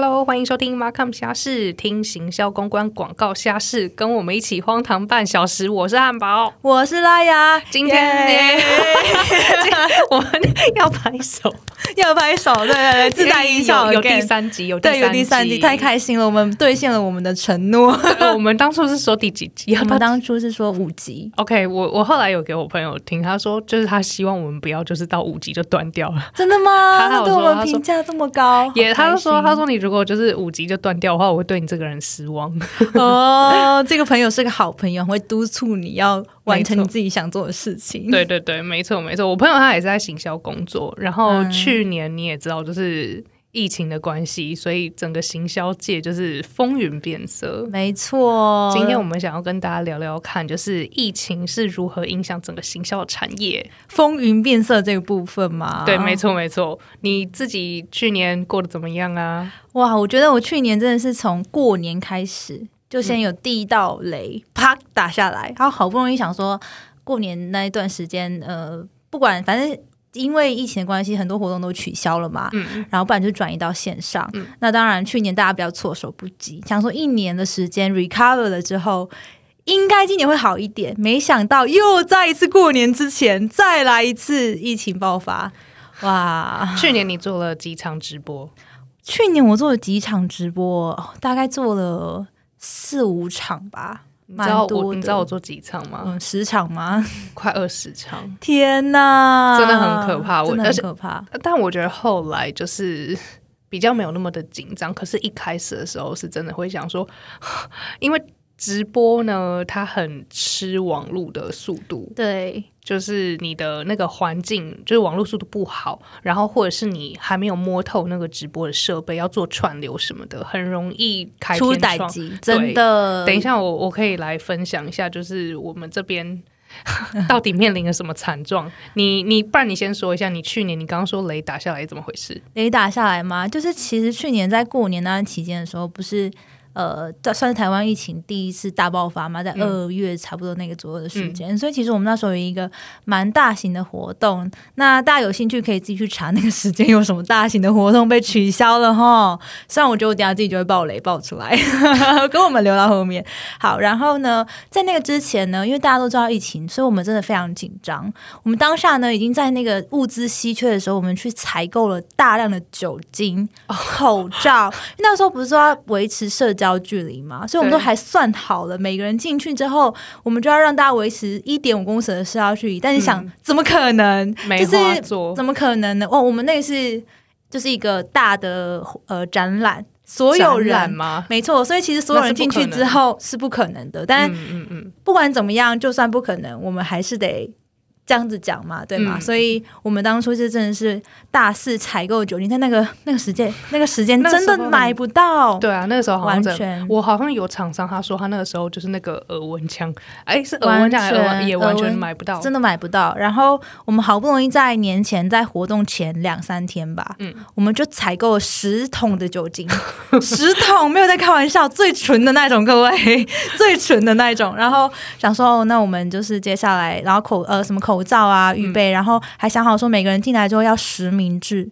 Hello，欢迎收听 Markham 虾事，听行销公关广告虾事，跟我们一起荒唐半小时。我是汉堡，我是拉雅。今天耶 我们要拍手，要拍手，对对对，自带音效有第三集，有对，有第三集，太开心了，我们兑现了我们的承诺。呃 我们当初是说第几集？我们当初是说五集，OK，我我后来有给我朋友听，他说就是他希望我们不要就是到五集就断掉了。真的吗？他对我们评价这么高，也，他就说，他说你如果就是五级就断掉的话，我会对你这个人失望。哦，这个朋友是个好朋友，会督促你要完成你自己想做的事情。对对对，没错没错。我朋友他也是在行销工作，然后嗯去年你也知道，就是疫情的关系，所以整个行销界就是风云变色。没错。今天我们想要跟大家聊聊看，就是疫情是如何影响整个行销产业。风云变色这个部分嘛，对，没错没错。你自己去年过得怎么样啊？哇，我觉得我去年真的是从过年开始，就先有第一道雷、啪打下来，然后好不容易想说过年那一段时间，呃，不管反正。因为疫情的关系，很多活动都取消了嘛，嗯，然后不然就转移到线上。嗯那当然，去年大家比较措手不及，想说一年的时间 recover 了之后，应该今年会好一点。没想到又在一次过年之前再来一次疫情爆发，哇！去年你做了几场直播？去年我做了几场直播，哦大概做了四五场吧，你知道我你知道我做几场吗？嗯，十场吗？快二十场。天哪，真的很可怕我真的很而且可怕。但我觉得后来就是 比较没有那么的紧张，可是一开始的时候是真的会想说，因为直播呢，它很吃网络的速度，对，就是你的那个环境，就是网络速度不好，然后或者是你还没有摸透那个直播的设备，要做串流什么的，很容易开真的。等一，下我，我可以来分享一下，就是我们这边 到底面临了什么惨状。你你，不然你先说一下，你去年你刚刚说雷打下来怎么回事？雷打下来吗？就是其实去年在过年那段期间的时候，不是。呃，这算是台湾疫情第一次大爆发嘛，在嗯二月差不多那个左右的时间，所以其实我们那时候有一个蛮大型的活动，那大家有兴趣可以自己去查那个时间有什么大型的活动被取消了哈。虽然我觉得我等下自己就会爆雷爆出来，跟我们留到后面。好，然后呢，在那个之前呢，因为大家都知道疫情，所以我们真的非常紧张。我们当下呢，已经在那个物资稀缺的时候，我们去采购了大量的酒精、口罩。那时候不是说要维持社交距离嘛，所以我们都对还算好了，每个人进去之后，我们就要让大家维持一点五公尺的社交距离。但你想，嗯怎么可能？梅就是，怎么可能呢？哦，我们那个是就是一个大的呃展览，所有人。吗？没错，所以其实所有人进去之后是不可能的，但嗯嗯嗯，不管怎么样，就算不可能，我们还是得这样子讲嘛，对吗？嗯所以我们当初是真的是大肆采购酒精，在那个 那个时间那个时间真的买不到，对啊，那个时候完全我好像有厂商他说他那个时候就是那个耳温枪，哎，是耳温枪也完全买不到，真的买不到。然后我们好不容易在年前，在活动前两三天吧，嗯我们就采购了十桶的酒精，十桶没有在开玩笑，最纯的那种，各位，最纯的那种。然后想说，哦，那我们就是接下来，然后口呃什么口罩啊预备，然后还想好说每个人进来之后要实名制，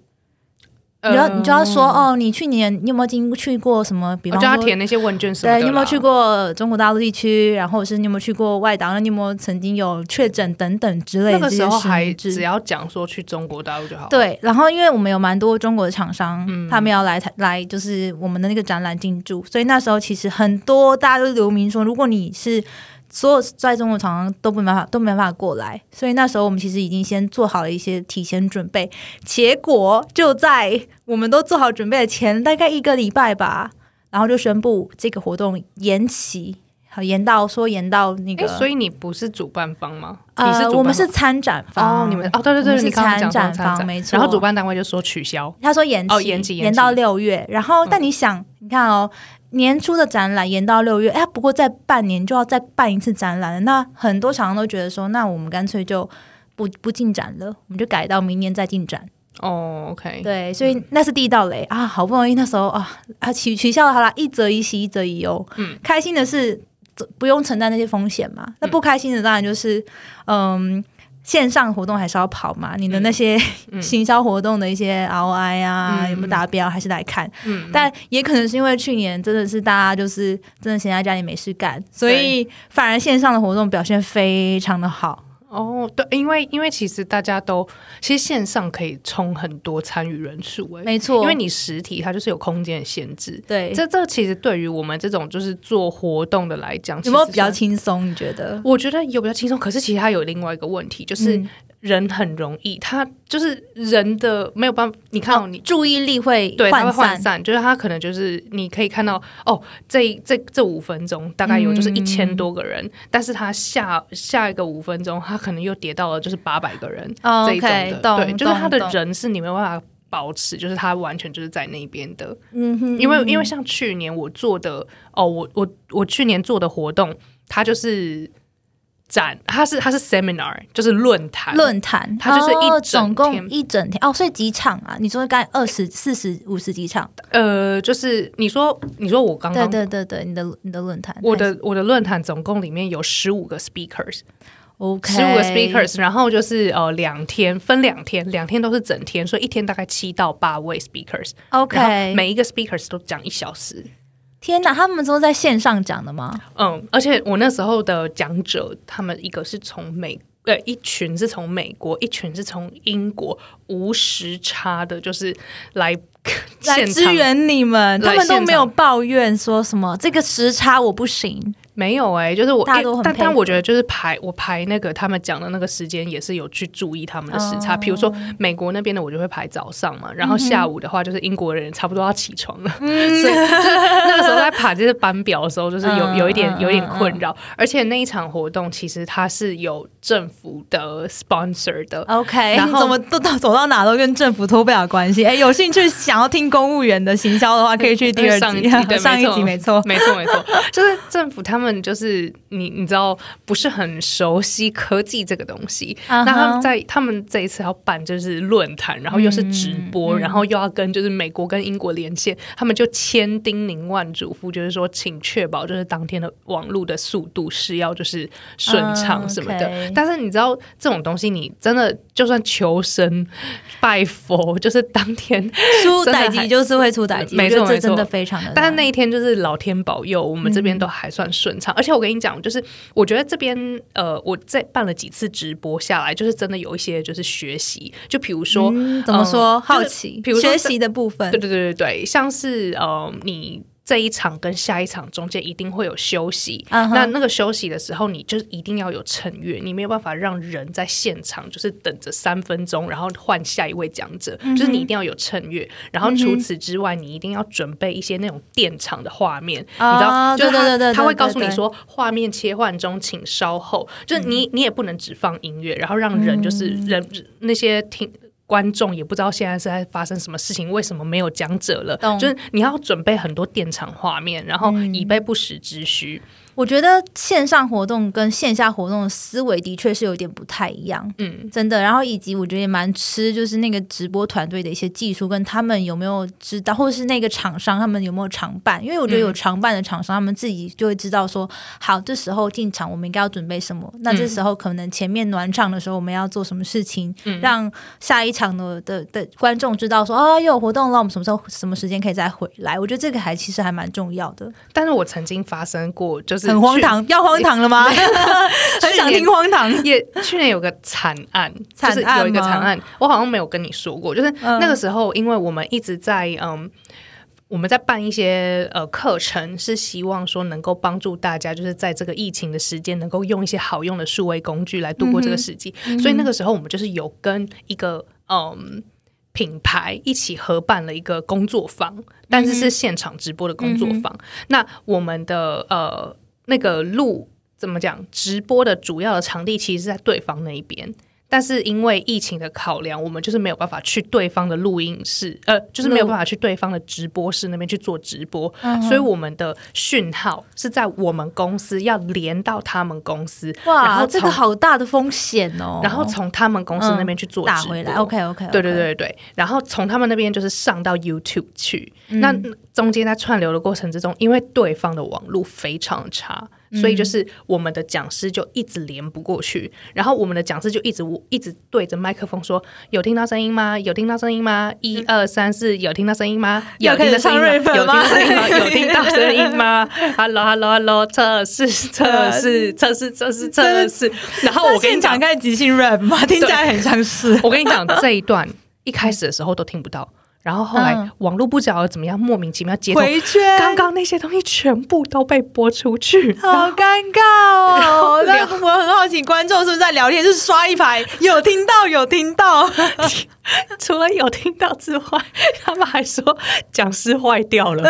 你就要你就要说呃，哦，你去年你有没有经去过什么？比方说填那些问卷什么的，对，你有没有去过中国大陆地区？然后是你有没有去过外岛？那你有没有曾经有确诊等等之类的那个时候还只要讲说去中国大陆就好，，对，然后因为我们有蛮多中国的厂商，嗯他们要来来就是我们的那个展览进驻，所以那时候其实很多大家都留名说，如果你是所有在中国厂商都没办法都没办法过来，所以那时候我们其实已经先做好了一些提前准备，结果就在我们都做好准备的前大概一个礼拜吧，然后就宣布这个活动延期。好，延到说延到那哎，个，所以你不是主办方吗？你是呃，我们是参展方，哦，你们哦，对对对，是参展方没错然后主办单位就说取消，他说延期，哦延到六月。然后，嗯但你想，你看哦，年初的展览延到六月，哎，不过再半年就要再办一次展览了。那很多厂商都觉得说，那我们干脆就不不进展了，我们就改到明年再进展。哦，OK，对，所以那是第一道雷啊！好不容易那时候啊啊取取消了，好啦，一则一喜，一则一忧。嗯，开心的是不用承担那些风险嘛。那不开心的当然就是，嗯，线上活动还是要跑嘛，你的那些行销活动的一些 ROI 啊，嗯。有没有达标，还是来看。嗯，但也可能是因为去年真的是大家就是真的闲在家里没事干，所以反而线上的活动表现非常的好。哦，对，因为因为其实大家都其实线上可以充很多参与人数，哎，没错，因为你实体它就是有空间的限制。对这这其实对于我们这种就是做活动的来讲，有没有比较？轻松？你觉得？我觉得有比较轻松，可是其实它有另外一个问题，就是嗯人很容易，他就是人的没有办法。你看、哦，你注意力会对，他会涣散，就是他可能就是你可以看到哦，这这这五分钟大概有就是嗯一千多个人，但是他下下一个五分钟，他可能又跌到了就是八百个人、哦这一种的，懂对，就是他的人是你没有办法保持，就是他完全就是在那边的，嗯哼，因为嗯因为像去年我做的哦，我我我去年做的活动，它就是展，它是它是 seminar，就是论坛，论坛，它就是一总共天一整天哦，所以几场啊？你说刚才二十四十五十几场？呃，就是你说你说我刚对刚对对对，你的你的论坛，我的我的论坛总共里面有十五个 speakers，OK 十五个 speakers，然后就是呃两天分两天，两天都是整天，所以一天大概七到八位 speakers。OK，每一个 speakers 都讲一小时。天哪，他们都在线上讲的吗？嗯，而且我那时候的讲者，他们一个是从美。呃，一群是从美国，一群是从英国，无时差的，就是来来支援你们，他们都没有抱怨说什么这个时差我不行。没有哎、就是我，大家都很但但我觉得就是排我排那个他们讲的那个时间也是有去注意他们的时差，哦。比如说美国那边的我就会排早上嘛，然后下午的话就是英国人差不多要起床了，嗯。所以就是那个时候在排这些班表的时候，就是有嗯有一点嗯有一点困扰，而且那一场活动其实它是有政府的 sponsor 的，OK，然后怎么都到走到哪都跟政府脱不了关系？哎，有兴趣想要听公务员的行销的话，可以去第二集对，上一集 没错。没错，没错，就是政府他们就是你你知道不是很熟悉科技这个东西，那他们在他们这一次要办就是论坛，然后又是直播，然后又要跟就是美国跟英国连线，他们就千叮咛万嘱咐，就是说请确保就是当天的网络的速度是要就是顺畅嗯什么的。但是你知道这种东西，你真的就算求神拜佛，就是当天出歹机就是会出歹机，没错真的非常的。但是那一天就是老天保佑，我们这边嗯都还算顺畅。而且我跟你讲，就是我觉得这边呃，我在办了几次直播下来，就是真的有一些就是学习，就比如说、嗯怎么说？嗯好奇，比如说学习的部分对，对对对对，像是呃你。这一场跟下一场中间一定会有休息。那那个休息的时候，你就是一定要有成乐，你没有办法让人在现场就是等着三分钟，然后换下一位讲者，嗯就是你一定要有成乐。然后除此之外，你一定要准备一些那种电场的画面，哦你知道，就是他对对对对他会告诉你说画面切换中，请稍后，就是嗯。你你也不能只放音乐，然后让人就是人那些听。观众也不知道现在是在发生什么事情，为什么没有讲者了？就是你要准备很多电场画面，然后以备不时之需。我觉得线上活动跟线下活动的思维的确是有点不太一样。嗯，真的，然后以及我觉得也蛮吃，就是那个直播团队的一些技术，跟他们有没有知道，或者是那个厂商他们有没有常办，因为我觉得有常办的厂商，他们自己就会知道说，好，这时候进场我们应该要准备什么，那这时候可能前面暖场的时候我们要做什么事情，让下一场的的的观众知道说，哦，又有活动了，我们什么时候什么时间可以再回来？我觉得这个还其实还蛮重要的，但是我曾经发生过，就是去。很荒唐，要荒唐了吗？很想听荒唐。也去年有个惨案，惨案就是有一个惨案，我好像没有跟你说过，就是嗯那个时候，因为我们一直在嗯。我们在办一些呃课程，是希望说能够帮助大家，就是在这个疫情的时间，能够用一些好用的数位工具来度过这个时期。所以那个时候，我们就是有跟一个嗯品牌一起合办了一个工作坊，但是是现场直播的工作坊。那我们的呃那个录怎么讲？直播的主要的场地其实是在对方那一边。但是因为疫情的考量，我们就是没有办法去对方的录音室，呃，就是没有办法去对方的直播室那边去做直播，所以我们的讯号是在我们公司要连到他们公司，然哇，后这个好大的风险哦！然后从他们公司那边去做直播。打回来，OK OK，对对对对，然后从他们那边就是上到 YouTube 去，那中间在串流的过程之中，因为对方的网络非常的差，所以就是我们的讲师就一直连不过去，然后我们的讲师就一直一直对着麦克风说：“有听到声音吗？有听到声音吗？一二三四，有听到声音吗？有听到声音吗？有听到声音吗？有听到声音吗？Hello，Hello，Hello，测试，测试，测试，测试，测试。然后我跟你讲，看即兴 rap 吗？听起来很像是。我跟你讲，这一段一开始的时候都听不到。然后后来网络不知道怎么样，莫名其妙接回圈，刚刚那些东西全部都被播出去，好尴尬哦！那我很好奇，观众是不是在聊天？就是刷一排，有听到，有听到。除了有听到之外，他们还说讲师坏掉了，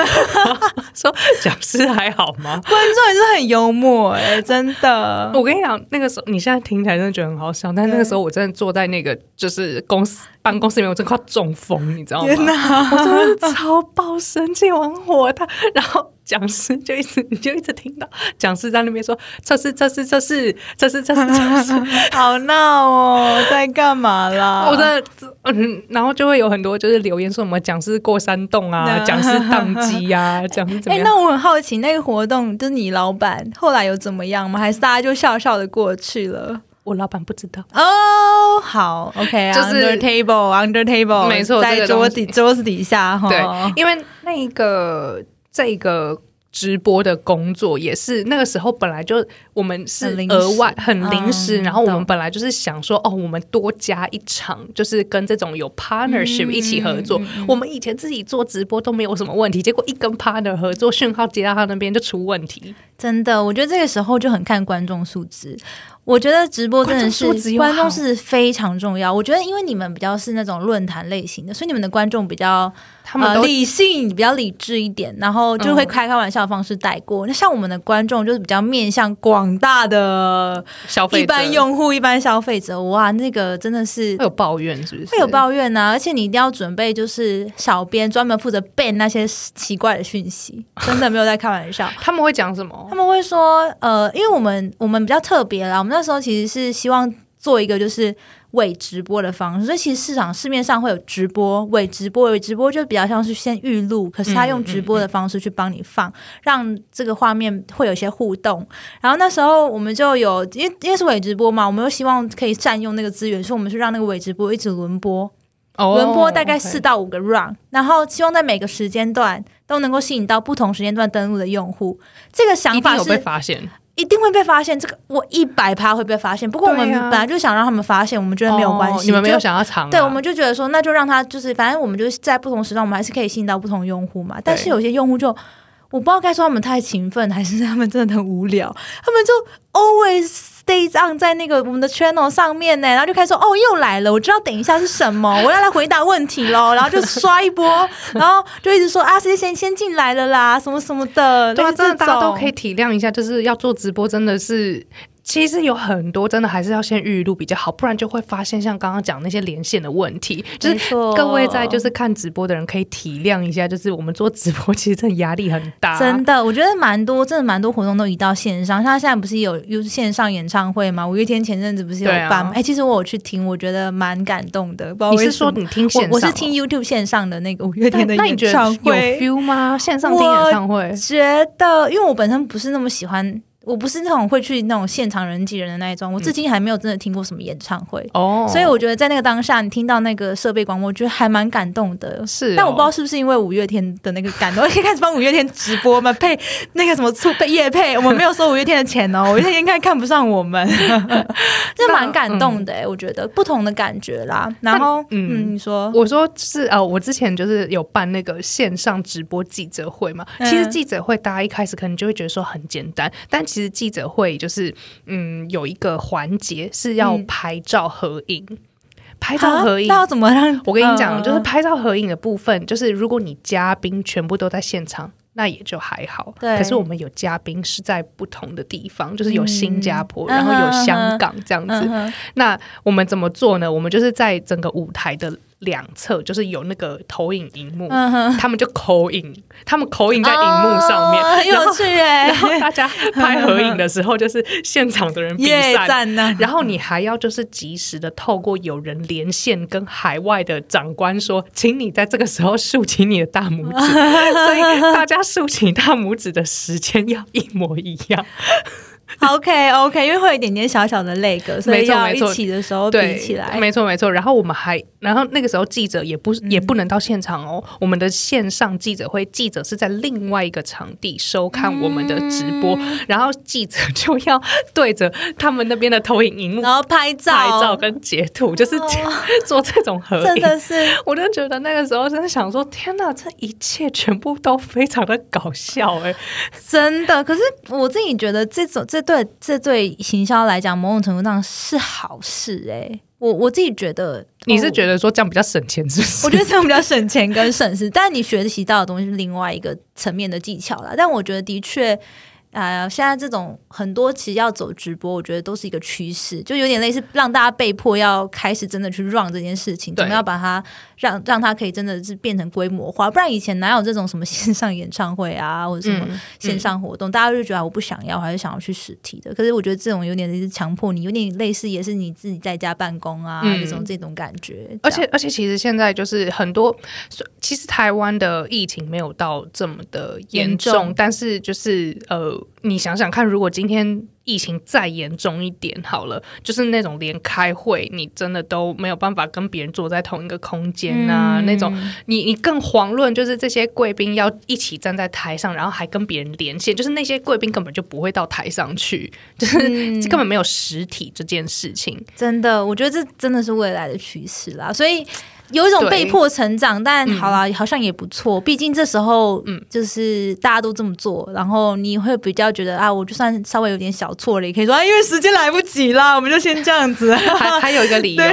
说讲师还好吗？观众也是很幽默哎，真的。我跟你讲，那个时候你现在听起来真的觉得很好笑，但那个时候我真的坐在那个就是公司办公室里面，我真的快中风，你知道吗？我真的超爆生气，很火大，然后。讲师就一直，你就一直听到讲师在那边说测试测试测试测试测试测试，好闹哦，在干嘛啦？我在嗯，然后就会有很多就是留言说什么讲师过山洞啊，讲师宕机啊，讲师怎么样？哎，那我很好奇，那个活动就是你老板后来有怎么样吗？还是大家就笑笑的过去了？我老板不知道哦。好，OK，就是 table under table，没错，在桌底桌子底下哈。对，因为那个。这个直播的工作也是那个时候本来就我们是额外很临时，然后我们本来就是想说哦，我们多加一场，就是跟这种有 partnership 一起合作。我们以前自己做直播都没有什么问题，结果一跟 partner 合作，讯号接到他那边就出问题。真的，我觉得这个时候就很看观众素质。我觉得直播真的是观众是非常重要。我觉得因为你们比较是那种论坛类型的，所以你们的观众比较他们理性、比较理智一点，然后就会开开玩笑的方式带过。那像我们的观众就是比较面向广大的消费一般用户、一般消费者。哇，那个真的是会有抱怨，是不是会有抱怨呢？而且你一定要准备，就是小编专门负责 ban 那些奇怪的讯息，真的没有在开玩笑。他们会讲什么？他们会说，呃，因为我们我们比较特别啦，我们那时候其实是希望做一个就是伪直播的方式，所以其实市场市面上会有直播伪直播，伪直播就比较像是先预录，可是他用直播的方式去帮你放，让这个画面会有一些互动。然后那时候我们就有，因为因为是伪直播嘛，我们又希望可以占用那个资源，所以我们是让那个伪直播一直轮播。轮播大概四到五个 round，然后希望在每个时间段都能够吸引到不同时间段登录的用户。这个想法是被发现，一定会被发现。这个我一百趴会被发现。不过我们本来就想让他们发现，我们觉得没有关系。你们没有想要藏？对，我们就觉得说，那就让他就是，反正我们就是在不同时段，我们还是可以吸引到不同用户嘛。但是有些用户就，我不知道该说他们太勤奋，还是他们真的很无聊，他们就 always。Days on 在那个我们的 channel 上面呢，然后就开始说哦又来了，我知道等一下是什么，我要来回答问题喽，然后就刷一波，然后就一直说啊谁先先进来了啦，什么什么的，对啊，真的大家都可以体谅一下，就是要做直播真的是。其实有很多真的还是要先预录比较好，不然就会发现像刚刚讲那些连线的问题。就是各位在就是看直播的人可以体谅一下，就是我们做直播其实真的压力很大。真的，我觉得蛮多，真的蛮多活动都移到线上。像现在不是有有线上演唱会吗？五月天前阵子不是有办吗？哎，其实我有去听，我觉得蛮感动的。你是说你听线上？我是听 YouTube 线上的那个五月天的演唱会，有 feel 吗？线上听演唱会，觉得因为我本身不是那么喜欢。我不是那种会去那种现场人挤人的那一种，我至今还没有真的听过什么演唱会。哦，所以我觉得在那个当下，你听到那个设备广播，我觉得还蛮感动的。是，但我不知道是不是因为五月天的那个感动，可以开始帮五月天直播嘛，配那个什么促配夜配，我们没有收五月天的钱哦，五月天应该看不上我们，这蛮感动的哎，我觉得不同的感觉啦。然后嗯，你说，我说是呃，我之前就是有办那个线上直播记者会嘛，其实记者会大家一开始可能就会觉得说很简单，但其实记者会就是，嗯，有一个环节是要拍照合影，拍照合影，那要怎么让？我跟你讲，就是拍照合影的部分，就是如果你嘉宾全部都在现场。那也就还好，可是我们有嘉宾是在不同的地方，就是有新加坡，然后有香港这样子。那我们怎么做呢？我们就是在整个舞台的两侧就是有那个投影荧幕，他们就口影，他们口影在荧幕上面，哦很有趣哎 然后大家拍合影的时候，就是现场的人比。赞呐！然后你还要就是及时的透过有人连线跟海外的长官说，请你在这个时候竖起你的大拇指，所以大家竖起大拇指的时间要一模一样。OK OK，因为会有一点点小小的那个，所以要一起的时候对，比起来，没错没错。然后我们还，然后那个时候记者也不嗯。也不能到现场哦，我们的线上记者会，记者是在另外一个场地收看我们的直播，嗯。然后记者就要对着他们那边的投影荧幕然后拍照，拍照跟截图，就是 做这种合影。真的是。我就觉得那个时候真的想说，天哪，这一切全部都非常的搞笑哎、真的。可是我自己觉得这种这对这对行销来讲，某种程度上是好事哎、我我自己觉得，你是哦觉得说这样比较省钱，是不是？我觉得这样比较省钱跟省事，但你学习到的东西是另外一个层面的技巧啦。但我觉得的确。呃，现在这种很多其实要走直播，我觉得都是一个趋势，就有点类似让大家被迫要开始真的去 run 这件事情，对怎么样把它让让它可以真的是变成规模化，不然以前哪有这种什么 线上演唱会啊，或者什么嗯线上活动，大家就觉得啊我不想要，还是想要去实体的。可是我觉得这种有点是强迫你，有点类似也是你自己在家办公啊、嗯这种这种感觉。而且而且，其实现在就是很多，其实台湾的疫情没有到这么的严重，重但是就是呃，你想想看，如果今天疫情再严重一点好了，就是那种连开会你真的都没有办法跟别人坐在同一个空间啊，嗯那种你你更遑论就是这些贵宾要一起站在台上，然后还跟别人连线，就是那些贵宾根本就不会到台上去，就是、嗯根本没有实体这件事情。真的，我觉得这真的是未来的趋势啦，所以。有一种被迫成长，但嗯好啦，好像也不错。毕竟这时候，嗯嗯，就是大家都这么做，然后你会比较觉得啊，我就算稍微有点小错了，也可以说啊，因为时间来不及啦，我们就先这样子。还还有一个理由，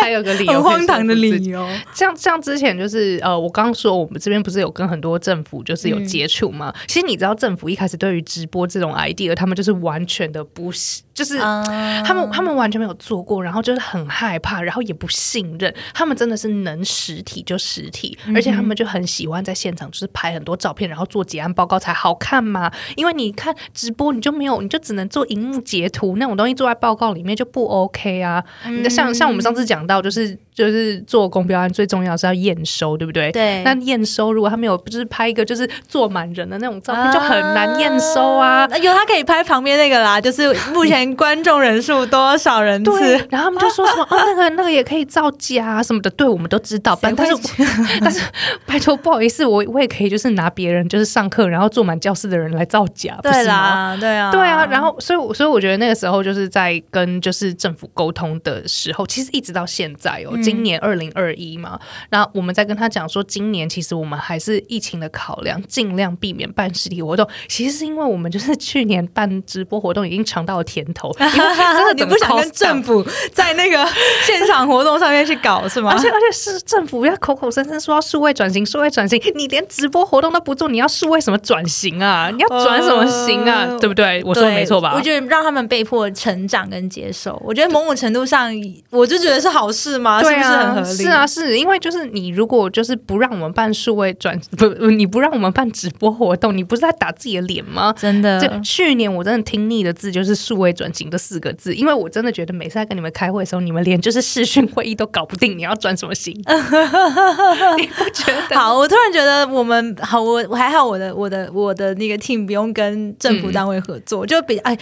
还有一个理由，很荒唐的理由。由。像像之前就是呃，我刚刚说我们这边不是有跟很多政府就是有接触吗？其实你知道政府一开始对于直播这种 idea，他们就是完全的不是，就是。嗯他们他们完全没有做过，然后就是很害怕，然后也不信任。他们真的是能实体就实体，而且他们就很喜欢在现场就是拍很多照片，然后做结案报告才好看嘛。因为你看直播，你就没有，你就只能做荧幕截图那种东西，做在报告里面就不 OK 啊。嗯像像我们上次讲到，就是就是做公标案最重要是要验收，对不对？对那验收如果他没有就是拍一个就是坐满人的那种照片，就很难验收啊。有他可以拍旁边那个啦，就是目前观众人数多少人对次，，然后他们就说什么 哦，那个那个也可以造假啊什么的，对我们都知道，但但是 但是拜托不好意思，我我也可以就是拿别人就是上课然后坐满教室的人来造假，对？啦，对啊，对啊，然后所以我所以我觉得那个时候就是在跟就是政府沟通的时候，其实一直到现在哦，今年二零二一嘛，然后我们在跟他讲说，今年其实我们还是疫情的考量，尽量避免办实体活动。其实是因为我们就是去年办直播活动已经尝到了甜头，真的 你不想跟政府。在那个 现场活动上面去搞是吗而？且而且是政府要口口声声说要数位转型，数位转型，你连直播活动都不做，你要数位什么转型啊？你要转什么型啊？呃对不对？我说的没错吧？我觉得让他们被迫成长跟接受，我觉得某种程度上，我就觉得是好事嘛，是不是很啊？是啊，，是因为就是你如果就是不让我们办数位转 不，你不让我们办直播活动，你不是在打自己的脸吗？真的就去年我真的听腻的字就是数位转型这四个字，因为我真的觉得每次在跟你们开会的时候，你们连就是视讯会议都搞不定，你要转什么型？你不觉得？好，我突然觉得我们好，我我还好，我的我的我的那个 team 不用跟政府单位合作，就比哎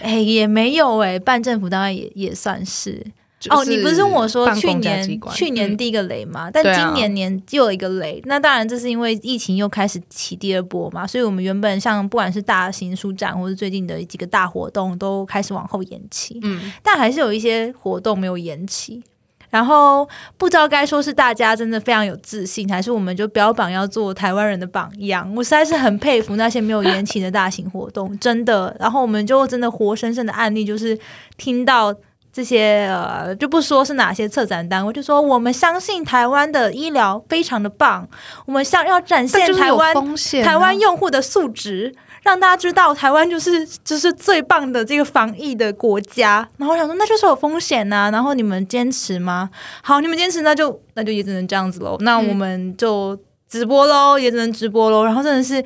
哎也没有哎、办政府单位也也算是。哦，你不是问我说去年去年嗯第一个雷吗？但今年年又有一个雷，那当然这是因为疫情又开始起第二波嘛，所以我们原本像不管是大型书展或是最近的几个大活动都开始往后延期，嗯，但还是有一些活动没有延期。然后不知道该说是大家真的非常有自信，还是我们就标榜要做台湾人的榜样。我实在是很佩服那些没有延期的大型活动，真的。然后我们就真的活生生的案例，就是听到这些呃，就不说是哪些策展单位，就说我们相信台湾的医疗非常的棒，我们想要展现台湾台湾用户的素质。让大家知道台湾就是就是最棒的这个防疫的国家。然后我想说，那就是有风险呐、然后你们坚持吗？好，你们坚持，那就那就也只能这样子喽。那我们就直播喽，也只能直播喽。然后真的是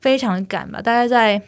非常的赶吧，大概在。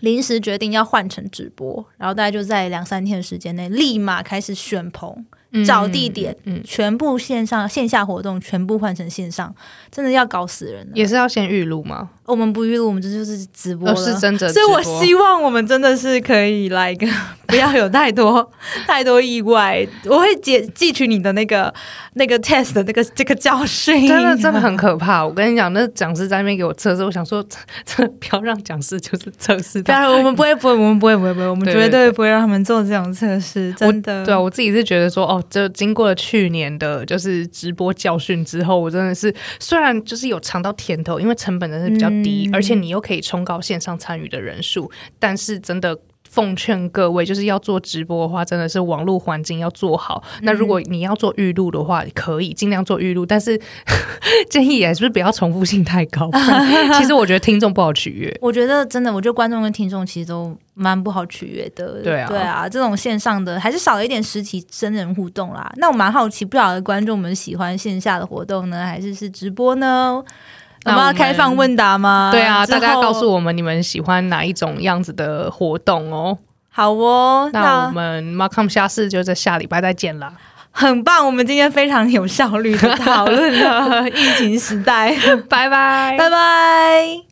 临时决定要换成直播，然后大概就在两三天的时间内，立马开始选棚、找地点，嗯，全部线上线下活动全部换成线上，真的要搞死人了。也是要先预录吗？我们不预录，我们这就是直播哦，了，是真的所以，我希望我们真的是可以来一个，不要有太多 太多意外。我会记记取你的那个那个 test 的那个这个教训，真的真的很可怕。我跟你讲，那讲师在那边给我测试，我想说，真的不要让讲师就是测试。当然，我们不会，不会，我们不会，不会，不会，我们绝对不会让他们做这种测试，真的。对啊，我自己是觉得说，哦，就经过了去年的就是直播教训之后，我真的是虽然就是有尝到甜头，因为成本真的是比较低，嗯而且你又可以冲高线上参与的人数，但是真的。奉劝各位，就是要做直播的话，真的是网络环境要做好。那如果你要做预录的话，可以尽量做预录，但是 建议也是不要重复性太高。其实我觉得听众不好取悦。我觉得真的，我觉得观众跟听众其实都蛮不好取悦的。对啊对啊，这种线上的还是少了一点实体真人互动啦。那我蛮好奇，不晓得观众们喜欢线下的活动呢，还是是直播呢？我们要开放问答吗？对啊，大家告诉我们你们喜欢哪一种样子的活动哦。好哦，那我们 Markham 下次就在下礼拜再见啦，很棒，我们今天非常有效率的讨论了疫情时代，拜拜，拜拜。